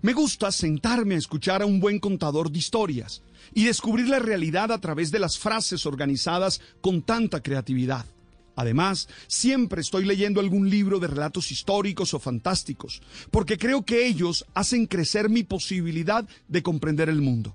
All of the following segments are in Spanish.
Me gusta sentarme a escuchar a un buen contador de historias y descubrir la realidad a través de las frases organizadas con tanta creatividad. Además, siempre estoy leyendo algún libro de relatos históricos o fantásticos, porque creo que ellos hacen crecer mi posibilidad de comprender el mundo.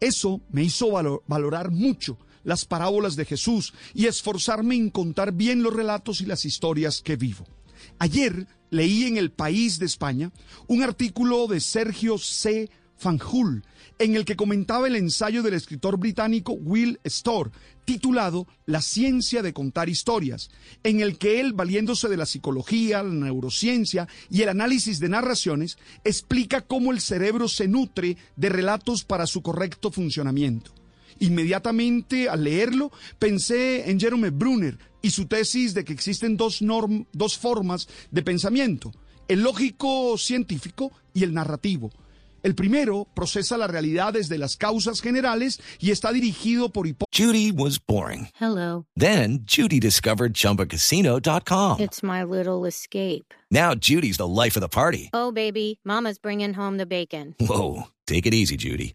Eso me hizo valo- valorar mucho las parábolas de Jesús y esforzarme en contar bien los relatos y las historias que vivo. Ayer leí en El País de España un artículo de Sergio C. Fanjul en el que comentaba el ensayo del escritor británico Will Storr titulado La ciencia de contar historias, en el que él, valiéndose de la psicología, la neurociencia y el análisis de narraciones, explica cómo el cerebro se nutre de relatos para su correcto funcionamiento. Inmediatamente al leerlo pensé en Jerome Brunner y su tesis de que existen dos, norm- dos formas de pensamiento, el lógico científico y el narrativo. El primero procesa la realidad desde las causas generales y está dirigido por hipótesis. Judy was boring. Hello. Then Judy discovered ChumbaCasino.com. It's my little escape. Now Judy's the life of the party. Oh, baby, Mama's bringing home the bacon. Whoa, take it easy, Judy.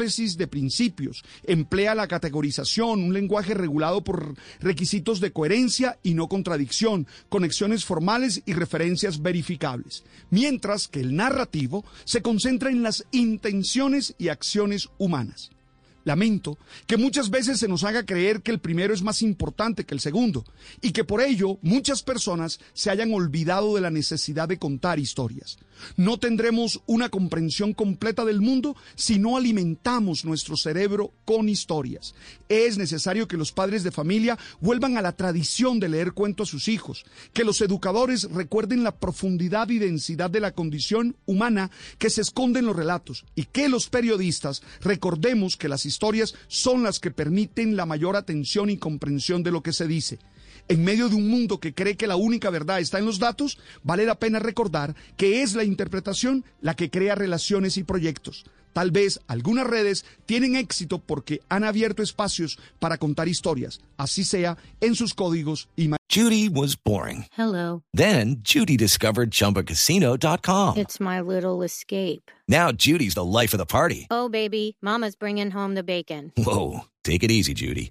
De principios, emplea la categorización, un lenguaje regulado por requisitos de coherencia y no contradicción, conexiones formales y referencias verificables, mientras que el narrativo se concentra en las intenciones y acciones humanas. Lamento que muchas veces se nos haga creer que el primero es más importante que el segundo y que por ello muchas personas se hayan olvidado de la necesidad de contar historias. No tendremos una comprensión completa del mundo si no alimentamos nuestro cerebro con historias. Es necesario que los padres de familia vuelvan a la tradición de leer cuentos a sus hijos, que los educadores recuerden la profundidad y densidad de la condición humana que se esconde en los relatos y que los periodistas recordemos que las historias son las que permiten la mayor atención y comprensión de lo que se dice. En medio de un mundo que cree que la única verdad está en los datos, vale la pena recordar que es la interpretación la que crea relaciones y proyectos. Tal vez algunas redes tienen éxito porque han abierto espacios para contar historias, así sea en sus códigos y ma- Judy was boring. Hello. Then Judy discovered ChumbaCasino.com. It's my little escape. Now Judy's the life of the party. Oh, baby, Mama's bringing home the bacon. Whoa, take it easy, Judy.